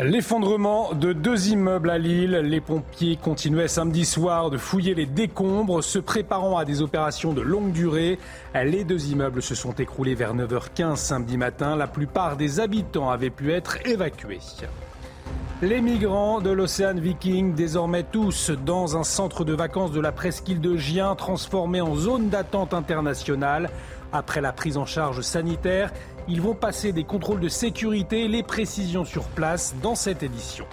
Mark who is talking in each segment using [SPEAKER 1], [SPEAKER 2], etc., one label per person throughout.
[SPEAKER 1] L'effondrement de deux immeubles à Lille. Les pompiers continuaient samedi soir de fouiller les décombres, se préparant à des opérations de longue durée. Les deux immeubles se sont écroulés vers 9h15 samedi matin. La plupart des habitants avaient pu être évacués. Les migrants de l'Océan Viking, désormais tous dans un centre de vacances de la presqu'île de Gien, transformé en zone d'attente internationale. Après la prise en charge sanitaire, ils vont passer des contrôles de sécurité, les précisions sur place dans cette édition.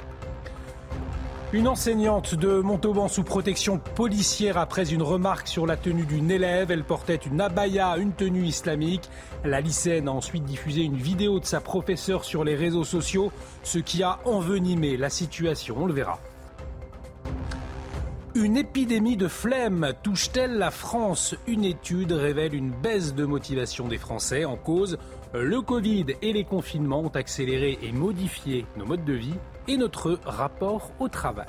[SPEAKER 1] Une enseignante de Montauban sous protection policière après une remarque sur la tenue d'une élève. Elle portait une abaya, une tenue islamique. La lycéenne a ensuite diffusé une vidéo de sa professeure sur les réseaux sociaux, ce qui a envenimé la situation. On le verra. Une épidémie de flemme touche-t-elle la France? Une étude révèle une baisse de motivation des Français en cause. Le Covid et les confinements ont accéléré et modifié nos modes de vie et notre rapport au travail.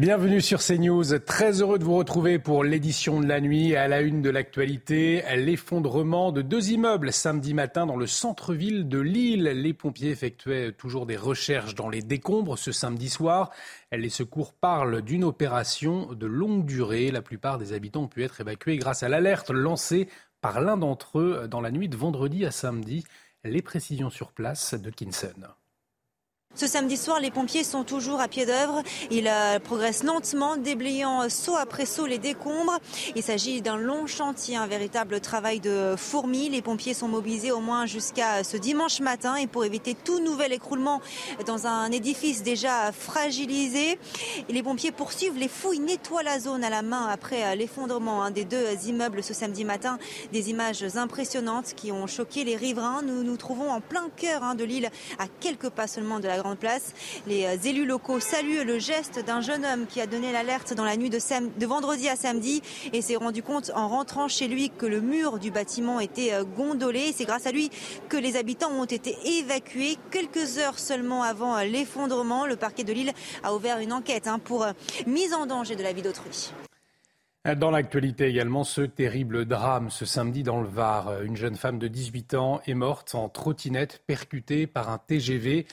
[SPEAKER 1] Bienvenue sur CNews. Très heureux de vous retrouver pour l'édition de la nuit à la une de l'actualité. L'effondrement de deux immeubles samedi matin dans le centre-ville de Lille. Les pompiers effectuaient toujours des recherches dans les décombres ce samedi soir. Les secours parlent d'une opération de longue durée. La plupart des habitants ont pu être évacués grâce à l'alerte lancée par l'un d'entre eux dans la nuit de vendredi à samedi. Les précisions sur place de Kinson.
[SPEAKER 2] Ce samedi soir, les pompiers sont toujours à pied d'œuvre. Ils euh, progressent lentement, déblayant saut après saut les décombres. Il s'agit d'un long chantier, un véritable travail de fourmi. Les pompiers sont mobilisés au moins jusqu'à ce dimanche matin et pour éviter tout nouvel écroulement dans un édifice déjà fragilisé. les pompiers poursuivent les fouilles, nettoient la zone à la main après l'effondrement des deux immeubles ce samedi matin. Des images impressionnantes qui ont choqué les riverains. Nous nous trouvons en plein cœur hein, de l'île, à quelques pas seulement de la Les euh, élus locaux saluent le geste d'un jeune homme qui a donné l'alerte dans la nuit de, de vendredi à samedi et s'est rendu compte en rentrant chez lui que le mur du bâtiment était euh, gondolé. C'est grâce à lui que les habitants ont été évacués quelques heures seulement avant euh, l'effondrement. Le parquet de Lille a ouvert une enquête hein, pour mise en danger de la vie d'autrui.
[SPEAKER 1] Dans l'actualité également, ce terrible drame ce samedi dans le Var. Une jeune femme de 18 ans est morte en trottinette percutée par un TGV.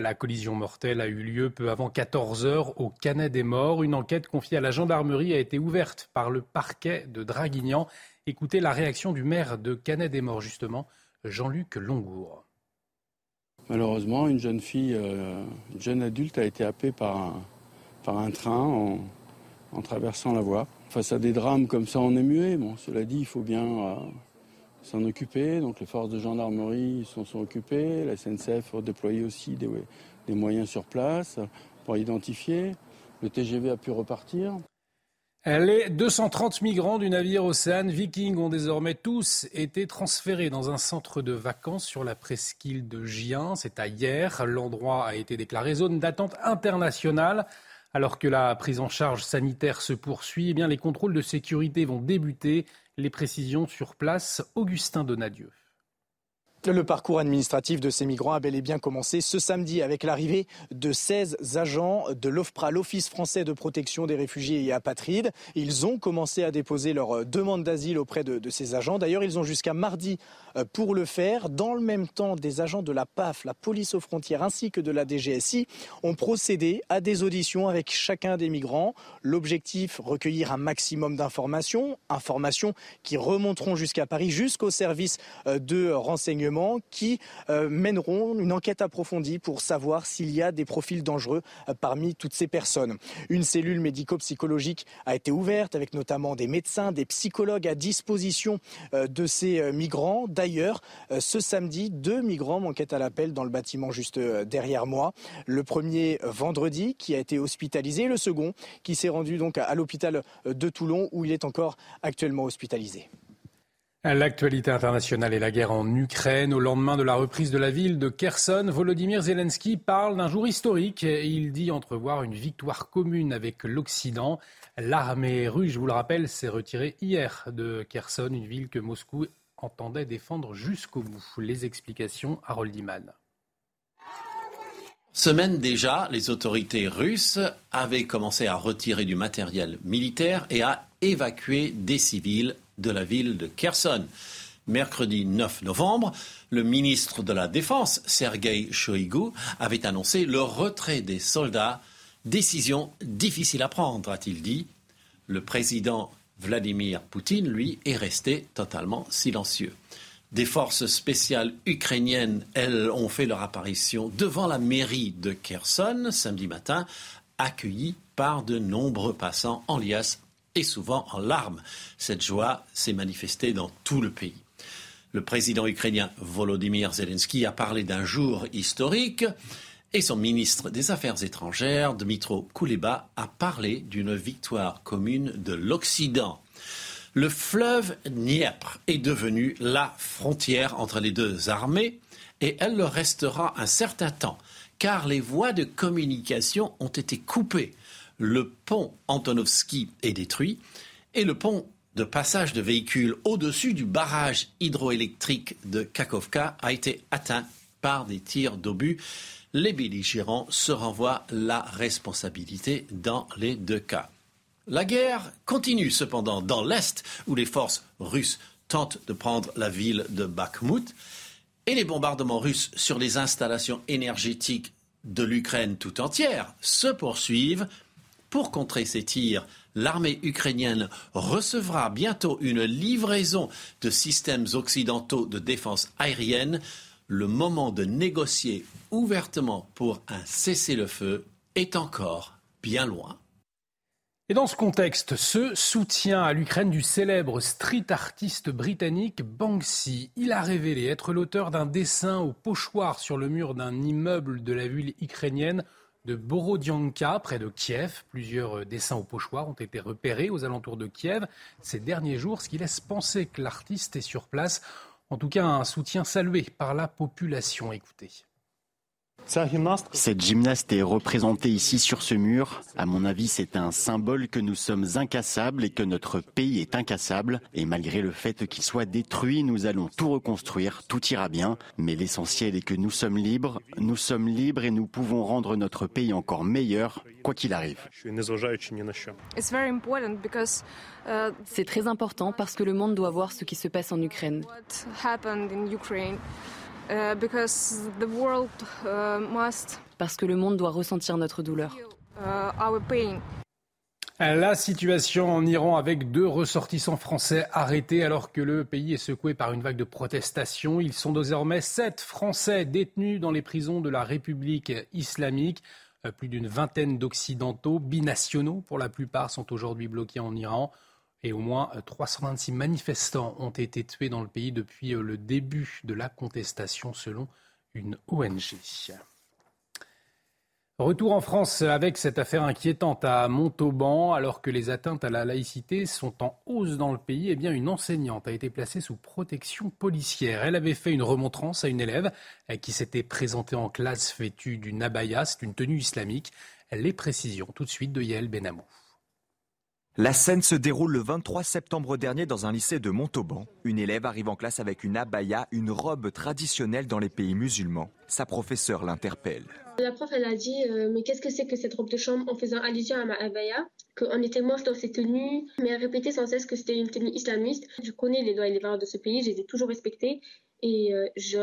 [SPEAKER 1] La collision mortelle a eu lieu peu avant 14 heures au Canet des Morts. Une enquête confiée à la gendarmerie a été ouverte par le parquet de Draguignan. Écoutez la réaction du maire de Canet des Morts, justement, Jean-Luc Longour.
[SPEAKER 3] Malheureusement, une jeune fille, euh, une jeune adulte a été happée par un, train en, traversant la voie. Face à des drames comme ça, on est muet. Cela dit, il faut bien euh, s'en occuper. Donc les forces de gendarmerie s'en sont occupées. La SNCF a déployé aussi des, moyens sur place pour identifier. Le TGV a pu repartir.
[SPEAKER 1] Les 230 migrants du navire Océane Viking ont désormais tous été transférés dans un centre de vacances sur la presqu'île de Gien. C'est à hier. L'endroit a été déclaré zone d'attente internationale. Alors que la prise en charge sanitaire se poursuit, eh bien les contrôles de sécurité vont débuter. Les précisions sur place, Augustin Donadieu.
[SPEAKER 4] Le parcours administratif de ces migrants a bel et bien commencé ce samedi avec l'arrivée de 16 agents de l'OFPRA, l'Office français de protection des réfugiés et apatrides. Ils ont commencé à déposer leur demande d'asile auprès de, de, ces agents. D'ailleurs, ils ont jusqu'à mardi euh, pour le faire. Dans le même temps, des agents de la PAF, la police aux frontières, ainsi que de la DGSI ont procédé à des auditions avec chacun des migrants. L'objectif, recueillir un maximum d'informations, informations qui remonteront jusqu'à Paris, jusqu'au service euh, de renseignement qui mèneront une enquête approfondie pour savoir s'il y a des profils dangereux parmi toutes ces personnes. Une cellule médico-psychologique a été ouverte avec notamment des médecins, des psychologues à disposition de ces migrants. D'ailleurs, ce samedi, deux migrants manquaient à l'appel dans le bâtiment juste derrière moi. Le premier vendredi qui a été hospitalisé, le second qui s'est rendu donc à l'hôpital de Toulon où il est encore actuellement hospitalisé.
[SPEAKER 1] L'actualité internationale et la guerre en Ukraine. Au lendemain de la reprise de la ville de Kherson, Volodymyr Zelensky parle d'un jour historique et il dit entrevoir une victoire commune avec l'Occident. L'armée russe, je vous le rappelle, s'est retirée hier de Kherson, une ville que Moscou entendait défendre jusqu'au bout. Les explications, Harold Iman.
[SPEAKER 5] Semaine déjà, les autorités russes avaient commencé à retirer du matériel militaire et à évacuer des civils de la ville de Kherson. Mercredi 9 novembre, le ministre de la Défense, Sergei Shoigu, avait annoncé le retrait des soldats. Décision difficile à prendre, a-t-il dit. Le président Vladimir Poutine, lui, est resté totalement silencieux. Des forces spéciales ukrainiennes, elles, ont fait leur apparition devant la mairie de Kherson samedi matin, accueillies par de nombreux passants en liesse et souvent en larmes. Cette joie s'est manifestée dans tout le pays. Le président ukrainien Volodymyr Zelensky a parlé d'un jour historique et son ministre des Affaires étrangères, Dmitro Kuleba, a parlé d'une victoire commune de l'Occident. Le fleuve Dniepr est devenu la frontière entre les deux armées et elle le restera un certain temps car les voies de communication ont été coupées. Le pont Antonovski est détruit et le pont de passage de véhicules au-dessus du barrage hydroélectrique de Kakovka a été atteint par des tirs d'obus. Les belligérants se renvoient la responsabilité dans les deux cas. La guerre continue cependant dans l'Est, où les forces russes tentent de prendre la ville de Bakhmut, et les bombardements russes sur les installations énergétiques de l'Ukraine tout entière se poursuivent. Pour contrer ces tirs, l'armée ukrainienne recevra bientôt une livraison de systèmes occidentaux de défense aérienne. Le moment de négocier ouvertement pour un cessez-le-feu est encore bien loin.
[SPEAKER 1] Et dans ce contexte, ce soutien à l'Ukraine du célèbre street artiste britannique Banksy, il a révélé être l'auteur d'un dessin au pochoir sur le mur d'un immeuble de la ville ukrainienne de Borodianka, près de Kiev. Plusieurs dessins au pochoir ont été repérés aux alentours de Kiev ces derniers jours, ce qui laisse penser que l'artiste est sur place. En tout cas, un soutien salué par la population. Écoutez.
[SPEAKER 6] Cette gymnaste est représentée ici sur ce mur. À mon avis, c'est un symbole que nous sommes incassables et que notre pays est incassable. Et malgré le fait qu'il soit détruit, nous allons tout reconstruire, tout ira bien. Mais l'essentiel est que nous sommes libres, nous sommes libres et nous pouvons rendre notre pays encore meilleur, quoi qu'il arrive.
[SPEAKER 7] C'est très important parce que le monde doit voir ce qui se passe en Ukraine. Uh, uh, Parce que le monde doit ressentir notre douleur. Uh,
[SPEAKER 1] La situation en Iran avec deux ressortissants français arrêtés alors que le pays est secoué par une vague de protestations. Ils sont désormais sept Français détenus dans les prisons de la République islamique. Euh, plus d'une vingtaine d'Occidentaux, binationaux pour la plupart, sont aujourd'hui bloqués en Iran et au moins 326 euh, manifestants ont été tués dans le pays depuis euh, le début de la contestation selon une ONG. Retour en France avec cette affaire inquiétante à Montauban, alors que les atteintes à la laïcité sont en hausse dans le pays. Eh bien, une enseignante a été placée sous protection policière. Elle avait fait une remontrance à une élève euh, qui s'était présentée en classe vêtue d'une abaya, c'est une tenue islamique. Les précisions tout de suite de Yael Benamou.
[SPEAKER 8] La scène se déroule le 23 septembre dernier dans un lycée de Montauban. Une élève arrive en classe avec une abaya, une robe traditionnelle dans les pays musulmans. Sa professeure l'interpelle.
[SPEAKER 9] La prof, elle a dit euh, Mais qu'est-ce que c'est que cette robe de chambre? En faisant allusion à ma abaya Qu'on était moche dans ces tenues. Mais elle répétait sans cesse que c'était une tenue islamiste. Je connais les lois et les valeurs de ce pays, je les ai toujours respectées. Et euh, je,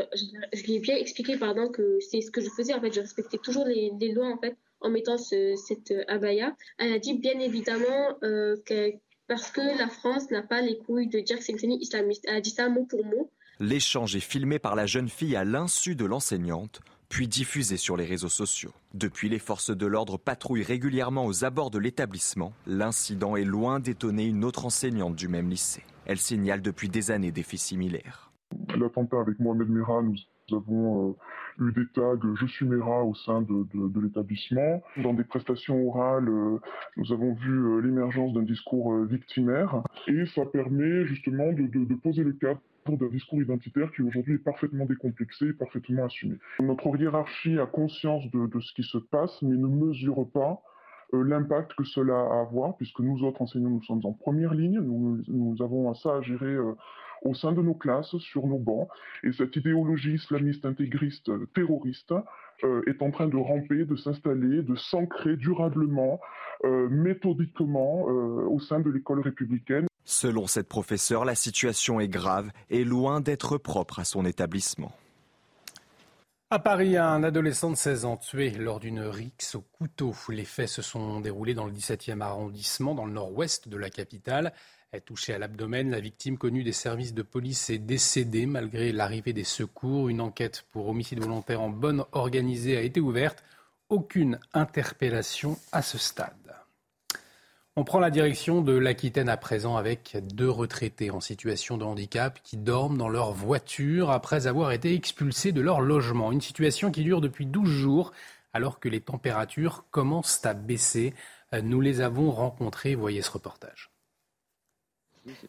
[SPEAKER 9] lui ai bien expliqué pardon, que c'est ce que je faisais. En fait, je respectais toujours les, les lois en fait en mettant cette euh, abaya. Elle a dit bien évidemment euh, que parce que la France n'a pas les couilles de dire que c'est une tenue islamiste. Elle a dit ça mot pour mot.
[SPEAKER 8] L'échange est filmé par la jeune fille à l'insu de l'enseignante, puis diffusé sur les réseaux sociaux. Depuis, les forces de l'ordre patrouillent régulièrement aux abords de l'établissement. L'incident est loin d'étonner une autre enseignante du même lycée. Elle signale depuis des années des faits similaires.
[SPEAKER 10] L'attentat avec Mohamed Merah, nous avons euh, eu des tags Je suis Mera au sein de, l'établissement. Dans des prestations orales, euh, nous avons vu euh, l'émergence d'un discours victimaire et ça permet justement de, poser le cadre d'un discours identitaire qui aujourd'hui est parfaitement décomplexé et parfaitement assumé. Notre hiérarchie a conscience de, ce qui se passe mais ne mesure pas l'impact que cela a à avoir, puisque nous autres enseignants, nous sommes en première ligne, nous, nous avons ça à gérer au sein de nos classes, sur nos bancs. Et cette idéologie islamiste intégriste terroriste euh, est en train de ramper, de s'installer, de s'ancrer durablement, euh, méthodiquement euh, au sein de l'école républicaine.
[SPEAKER 8] Selon cette professeure, la situation est grave et loin d'être propre à son établissement.
[SPEAKER 1] À Paris, un adolescent de 16 ans tué lors d'une rixe au couteau. Les faits se sont déroulés dans le 17e arrondissement, dans le nord-ouest de la capitale. Touchée à l'abdomen, la victime connue des services de police est décédée malgré l'arrivée des secours. Une enquête pour homicide volontaire en bonne organisée a été ouverte. Aucune interpellation à ce stade. On prend la direction de l'Aquitaine à présent avec deux retraités en situation de handicap qui dorment dans leur voiture après avoir été expulsés de leur logement. Une situation qui dure depuis 12 jours alors que les températures commencent à baisser. Nous les avons rencontrés, voyez ce reportage.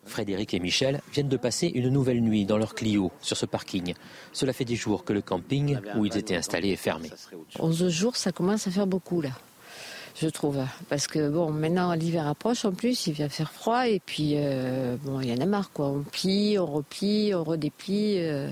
[SPEAKER 11] Frédéric et Michel viennent de passer une nouvelle nuit dans leur Clio sur ce parking. Cela fait des jours que le camping où ils étaient installés est fermé.
[SPEAKER 12] 11 jours, ça commence à faire beaucoup là, je trouve. Parce que bon, maintenant l'hiver approche en plus, il vient faire froid et puis euh, bon, il y en a marre quoi. On plie, on replie, on redéplie. Euh,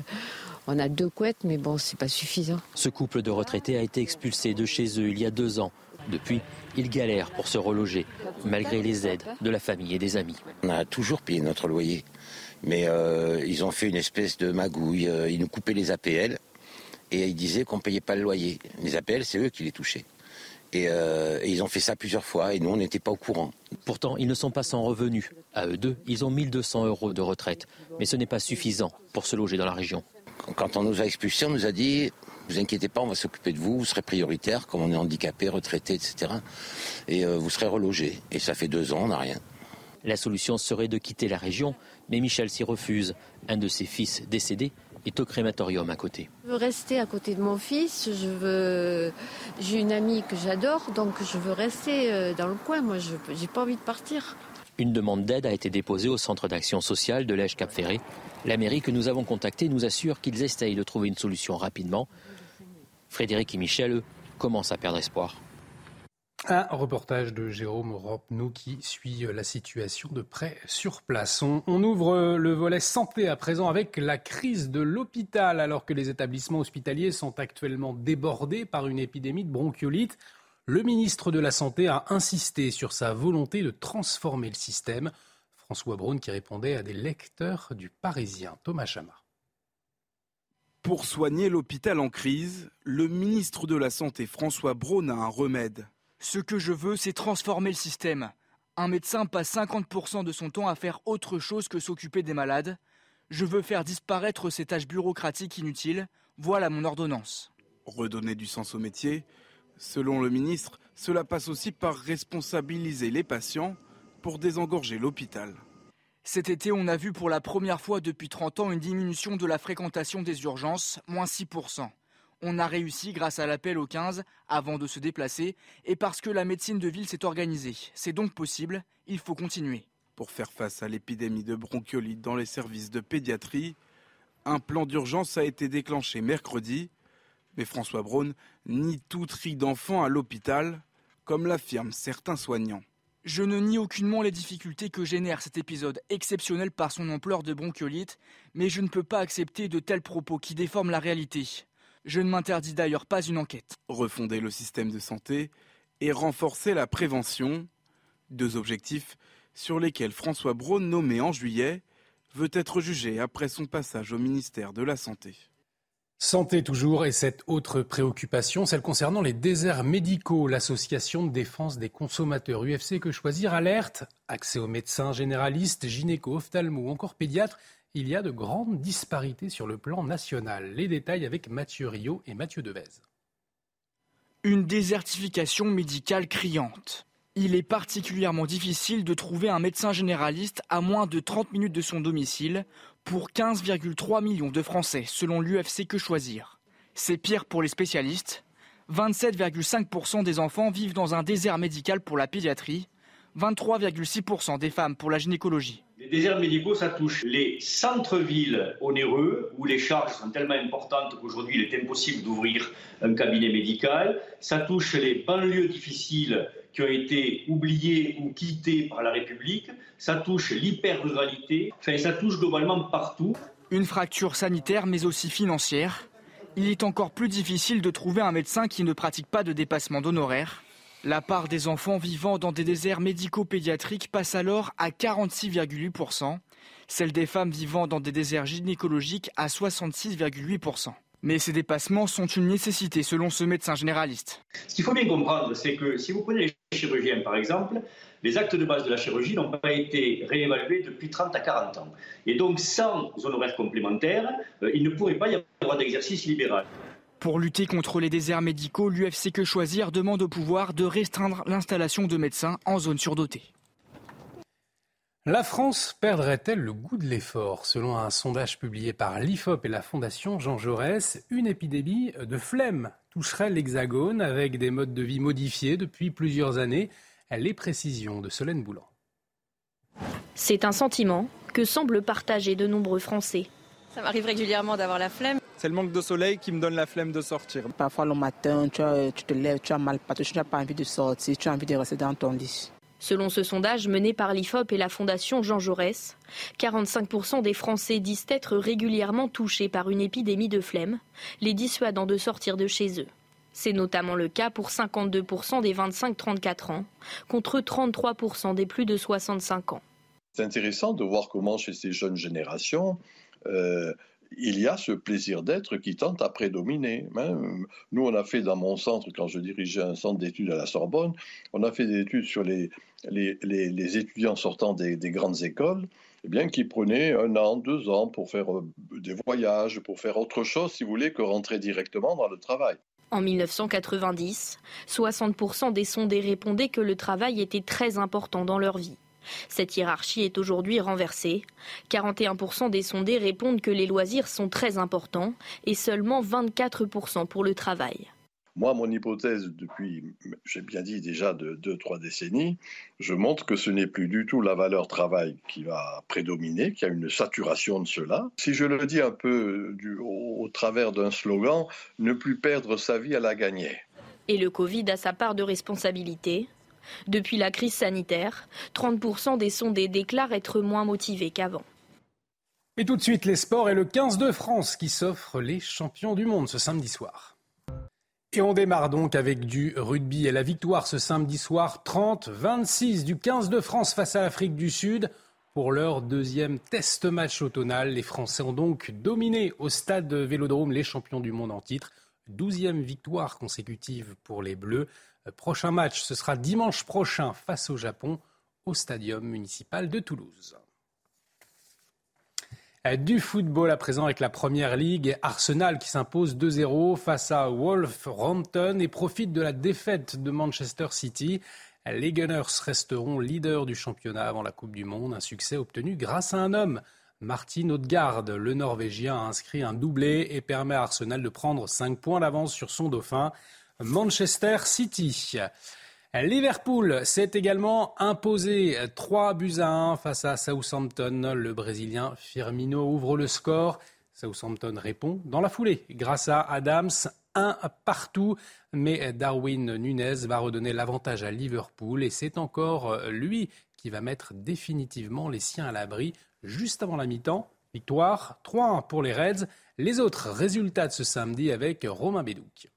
[SPEAKER 12] on a deux couettes, mais bon, c'est pas suffisant.
[SPEAKER 11] Ce couple de retraités a été expulsé de chez eux il y a deux ans. Depuis, ils galèrent pour se reloger, malgré les aides de la famille et des amis.
[SPEAKER 13] On a toujours payé notre loyer, mais euh, ils ont fait une espèce de magouille. Euh, ils nous coupaient les APL et ils disaient qu'on ne payait pas le loyer. Les APL, c'est eux qui les touchaient. Euh, et, ils ont fait ça plusieurs fois et nous, on n'était pas au courant.
[SPEAKER 11] Pourtant, ils ne sont pas sans revenus. À eux deux, ils ont 1200 euros de retraite. Mais ce n'est pas suffisant pour se loger dans la région.
[SPEAKER 13] Quand on nous a expulsés, on nous a dit vous inquiétez pas, on va s'occuper de vous, vous serez prioritaire, comme on est handicapé, retraité, etc. Et euh, vous serez relogé. Et ça fait deux ans, on n'a rien.
[SPEAKER 11] La solution serait de quitter la région, mais Michel s'y refuse. Un de ses fils décédé est au crématorium à côté.
[SPEAKER 12] Je veux rester à côté de mon fils. Je veux. J'ai une amie que j'adore, donc je veux rester euh, dans le coin. Moi, je n'ai pas envie de partir.
[SPEAKER 11] Une demande d'aide a été déposée au centre d'action sociale de l'Èche Cap Ferré. La mairie que nous avons contactée nous assure qu'ils essayent de trouver une solution rapidement. Frédéric et Michel, commencent à perdre espoir.
[SPEAKER 1] Un reportage de Jérôme nous qui suit la situation de près sur place. On, ouvre le volet santé à présent avec la crise de l'hôpital alors que les établissements hospitaliers sont actuellement débordés par une épidémie de bronchiolite. Le ministre de la Santé a insisté sur sa volonté de transformer le système. François Braun qui répondait à des lecteurs du Parisien. Thomas Chama.
[SPEAKER 14] Pour soigner l'hôpital en crise, le ministre de la Santé François Braun a un remède.
[SPEAKER 15] Ce que je veux, c'est transformer le système. Un médecin passe 50% de son temps à faire autre chose que s'occuper des malades. Je veux faire disparaître ces tâches bureaucratiques inutiles. Voilà mon ordonnance.
[SPEAKER 14] Redonner du sens au métier Selon le ministre, cela passe aussi par responsabiliser les patients pour désengorger l'hôpital.
[SPEAKER 15] Cet été, on a vu pour la première fois depuis 30 ans une diminution de la fréquentation des urgences, moins 6%. On a réussi grâce à l'appel au 15 avant de se déplacer et parce que la médecine de ville s'est organisée. C'est donc possible, il faut continuer.
[SPEAKER 14] Pour faire face à l'épidémie de bronchiolite dans les services de pédiatrie, un plan d'urgence a été déclenché mercredi. Mais François Braun nie tout tri d'enfants à l'hôpital, comme l'affirment certains soignants.
[SPEAKER 15] Je ne nie aucunement les difficultés que génère cet épisode exceptionnel par son ampleur de bronchiolite, mais je ne peux pas accepter de tels propos qui déforment la réalité. Je ne m'interdis d'ailleurs pas une enquête.
[SPEAKER 14] Refonder le système de santé et renforcer la prévention, deux objectifs sur lesquels François Braun, nommé en juillet, veut être jugé après son passage au ministère de la Santé.
[SPEAKER 1] Santé toujours et cette autre préoccupation, celle concernant les déserts médicaux. L'association de défense des consommateurs UFC Que Choisir alerte accès aux médecins généralistes, gynéco, ophtalmo ou encore pédiatres il y a de grandes disparités sur le plan national. Les détails avec Mathieu Rio et Mathieu Devez.
[SPEAKER 15] Une désertification médicale criante. Il est particulièrement difficile de trouver un médecin généraliste à moins de 30 minutes de son domicile pour 15,3 millions de Français, selon l'UFC Que Choisir. C'est pire pour les spécialistes. 27,5% des enfants vivent dans un désert médical pour la pédiatrie, 23,6% des femmes pour la gynécologie.
[SPEAKER 16] Les déserts médicaux, ça touche les centres-villes onéreux, où les charges sont tellement importantes qu'aujourd'hui il est impossible d'ouvrir un cabinet médical. Ça touche les banlieues difficiles qui ont été oubliées ou quittées par la République. Ça touche l'hyper-ruralité. Enfin, ça touche globalement partout.
[SPEAKER 15] Une fracture sanitaire, mais aussi financière. Il est encore plus difficile de trouver un médecin qui ne pratique pas de dépassement d'honoraires. La part des enfants vivant dans des déserts médico-pédiatriques passe alors à 46,8%, celle des femmes vivant dans des déserts gynécologiques à 66,8%. Mais ces dépassements sont une nécessité selon ce médecin généraliste.
[SPEAKER 16] Ce qu'il faut bien comprendre, c'est que si vous prenez les chirurgiens par exemple, les actes de base de la chirurgie n'ont pas été réévalués depuis 30 à 40 ans. Et donc sans honoraires complémentaires, euh, il ne pourrait pas y avoir d'exercice libéral.
[SPEAKER 15] Pour lutter contre les déserts médicaux, l'UFC Que Choisir demande au pouvoir de restreindre l'installation de médecins en zone surdotée.
[SPEAKER 1] La France perdrait-elle le goût de l'effort? Selon un sondage publié par l'IFOP et la Fondation Jean Jaurès, une épidémie de flemme toucherait l'Hexagone avec des modes de vie modifiés depuis plusieurs années. Les précisions de Solène Boulan.
[SPEAKER 17] C'est un sentiment que semblent partager de nombreux Français.
[SPEAKER 18] Ça m'arrive régulièrement d'avoir la flemme.
[SPEAKER 19] C'est le manque de soleil qui me donne la flemme de sortir.
[SPEAKER 20] Parfois le matin, tu, te lèves, tu as mal partout, tu n'as pas envie de sortir, tu as envie de rester dans ton lit.
[SPEAKER 17] Selon ce sondage mené par l'IFOP et la Fondation Jean Jaurès, 45% des Français disent être régulièrement touchés par une épidémie de flemme, les dissuadant de sortir de chez eux. C'est notamment le cas pour 52% des 25-34 ans, contre 33% des plus de 65 ans.
[SPEAKER 21] C'est intéressant de voir comment chez ces jeunes générations, euh, il y a ce plaisir d'être qui tente à prédominer. Hein. Nous, on a fait dans mon centre, quand je dirigeais un centre d'études à la Sorbonne, on a fait des études sur les, les, étudiants sortant des, grandes écoles, eh bien, qui prenaient un an, deux ans pour faire euh, des voyages, pour faire autre chose, si vous voulez, que rentrer directement dans le travail.
[SPEAKER 17] En 1990, 60% des sondés répondaient que le travail était très important dans leur vie. Cette hiérarchie est aujourd'hui renversée. 41% des sondés répondent que les loisirs sont très importants et seulement 24% pour le travail.
[SPEAKER 21] Moi, mon hypothèse depuis, j'ai bien dit déjà de 2-3 décennies, je montre que ce n'est plus du tout la valeur travail qui va prédominer, qu'il y a une saturation de cela. Si je le dis un peu au travers d'un slogan, ne plus perdre sa vie à la gagner.
[SPEAKER 17] Et le Covid a sa part de responsabilité. Depuis la crise sanitaire, 30% des sondés déclarent être moins motivés qu'avant.
[SPEAKER 1] Et tout de suite, les sports et le 15 de France qui s'offre les champions du monde ce samedi soir. Et on démarre donc avec du rugby et la victoire ce samedi soir 30-26 du 15 de France face à l'Afrique du Sud. Pour leur deuxième test match automnal, les Français ont donc dominé au stade Vélodrome les champions du monde en titre. Douzième victoire consécutive pour les Bleus. Prochain match, ce sera dimanche prochain face au Japon au Stadium municipal de Toulouse. Du football à présent avec la Première Ligue, Arsenal qui s'impose 2-0 face à Wolverhampton et profite de la défaite de Manchester City. Les Gunners resteront leaders du championnat avant la Coupe du Monde, un succès obtenu grâce à un homme. Martin Odegaard, le Norvégien, a inscrit un doublé et permet à Arsenal de prendre 5 points d'avance sur son dauphin. Manchester City. Liverpool s'est également imposé 3 buts à 1 face à Southampton. Le Brésilien Firmino ouvre le score. Southampton répond dans la foulée grâce à Adams. Un partout, mais Darwin Nunez va redonner l'avantage à Liverpool et c'est encore lui qui va mettre définitivement les siens à l'abri juste avant la mi-temps. Victoire 3-1 pour les Reds. Les autres résultats de ce samedi avec Romain Bédouc.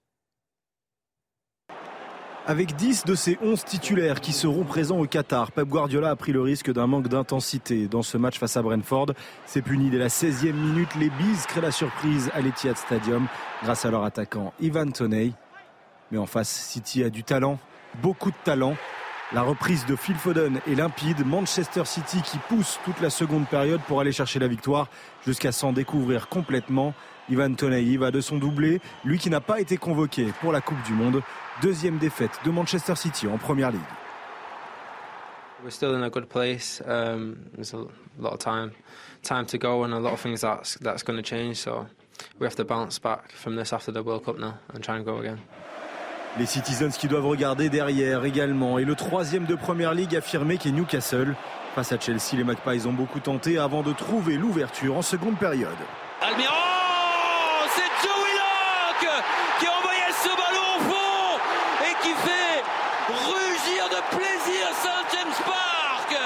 [SPEAKER 22] Avec 10 de ses 11 titulaires qui seront présents au Qatar, Pep Guardiola a pris le risque d'un manque d'intensité dans ce match face à Brentford. C'est puni dès la 16e minute. Les Bees créent la surprise à l'Etihad Stadium grâce à leur attaquant Ivan Toney. Mais en face, City a du talent, beaucoup de talent. La reprise de Phil Foden est limpide. Manchester City qui pousse toute la seconde période pour aller chercher la victoire jusqu'à s'en découvrir complètement. Ivan Toney va de son doublé, lui qui n'a pas été convoqué pour la Coupe du Monde. Deuxième défaite de Manchester City en Première Ligue.
[SPEAKER 23] We're still in a good place. Um, there's a lot of time, time to go, and a lot of things that's that's going to change. So we have to bounce back from this after the World Cup now and try and go again.
[SPEAKER 22] Les Citizens qui doivent regarder derrière également. Et le troisième de Première Ligue affirmé qui est Newcastle. Face à Chelsea, les Magpies ont beaucoup tenté avant de trouver l'ouverture en seconde période.
[SPEAKER 24] Almiron C'est Joey Locke qui a envoyé ce ballon au fond et qui fait rugir de plaisir Saint James Park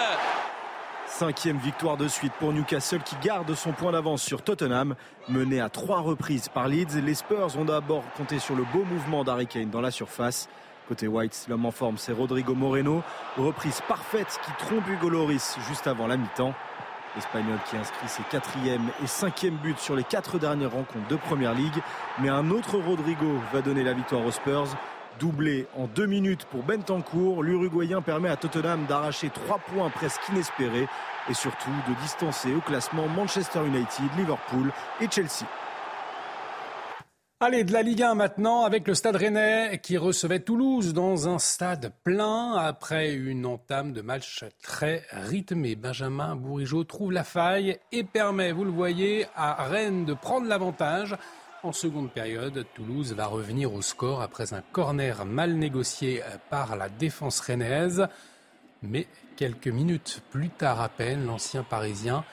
[SPEAKER 22] Cinquième victoire de suite pour Newcastle qui garde son point d'avance sur Tottenham. Mené à trois reprises par Leeds, les Spurs ont d'abord compté sur le beau mouvement d'Harry Kane dans la surface. Côté White, l'homme en forme, c'est Rodrigo Moreno. Reprise parfaite qui trompe Hugo Loris juste avant la mi-temps. L'Espagnol qui inscrit ses quatrième et cinquième buts sur les quatre dernières rencontres de Première Ligue. Mais un autre Rodrigo va donner la victoire aux Spurs. Doublé en deux minutes pour Bentancourt, l'Uruguayen permet à Tottenham d'arracher trois points presque inespérés et surtout de distancer au classement Manchester United, Liverpool et Chelsea.
[SPEAKER 1] Allez, de la Ligue 1 maintenant avec le Stade Rennais qui recevait Toulouse dans un stade plein après une entame de match très rythmé. Benjamin Bourigeau trouve la faille et permet, vous le voyez, à Rennes de prendre l'avantage. En seconde période, Toulouse va revenir au score après un corner mal négocié par la défense rennaise. Mais quelques minutes plus tard à peine, l'ancien parisien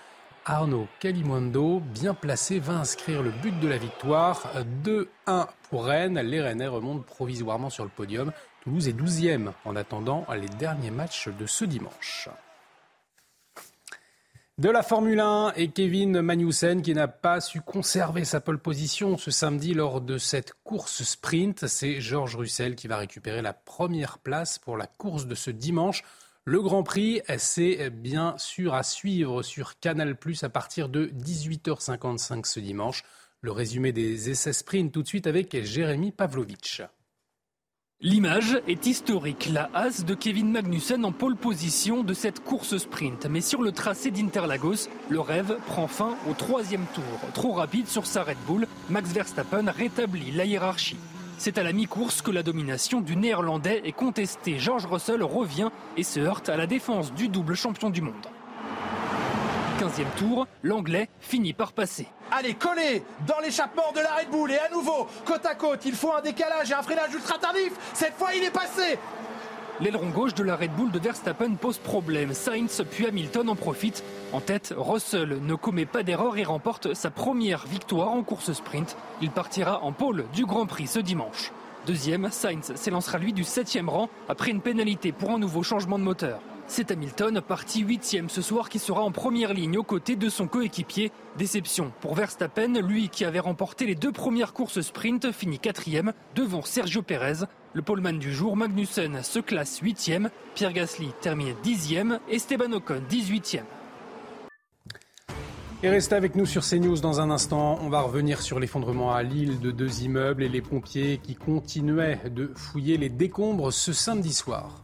[SPEAKER 1] Arnaud Calimundo, bien placé, va inscrire le but de la victoire. 2-1 pour Rennes. Les Rennais remontent provisoirement sur le podium. Toulouse est 12e en attendant les derniers matchs de ce dimanche. De la Formule 1 et Kevin Magnussen qui n'a pas su conserver sa pole position ce samedi lors de cette course sprint. C'est Georges Russell qui va récupérer la première place pour la course de ce dimanche. Le Grand Prix, c'est bien sûr à suivre sur Canal Plus à partir de 18h55 ce dimanche. Le résumé des essais sprint tout de suite avec Jérémy Pavlovitch.
[SPEAKER 25] L'image est historique, la as de Kevin Magnussen en pole position de cette course sprint. Mais sur le tracé d'Interlagos, le rêve prend fin au troisième tour. Trop rapide sur sa Red Bull, Max Verstappen rétablit la hiérarchie. C'est à la mi-course que la domination du néerlandais est contestée. George Russell revient et se heurte à la défense du double champion du monde. 15e tour, l'anglais finit par passer.
[SPEAKER 26] Allez, collé dans l'échappement de la Red Bull et à nouveau, côte à côte, il faut un décalage et un freinage ultra tardif. Cette fois, il est passé.
[SPEAKER 25] L'aileron gauche de la Red Bull de Verstappen pose problème. Sainz puis Hamilton en profitent. En tête, Russell ne commet pas d'erreur et remporte sa première victoire en course sprint. Il partira en pôle du Grand Prix ce dimanche. Deuxième, Sainz s'élancera lui du 7 rang après une pénalité pour un nouveau changement de moteur. C'est Hamilton, parti huitième ce soir, qui sera en première ligne aux côtés de son coéquipier. Déception pour Verstappen, lui qui avait remporté les deux premières courses sprint, finit quatrième devant Sergio Perez. Le poleman du jour, Magnussen, se classe huitième, Pierre Gasly termine dixième, Esteban Ocon dix-huitième.
[SPEAKER 1] Et restez avec nous sur CNews dans un instant. On va revenir sur l'effondrement à Lille de deux immeubles et les pompiers qui continuaient de fouiller les décombres ce samedi soir.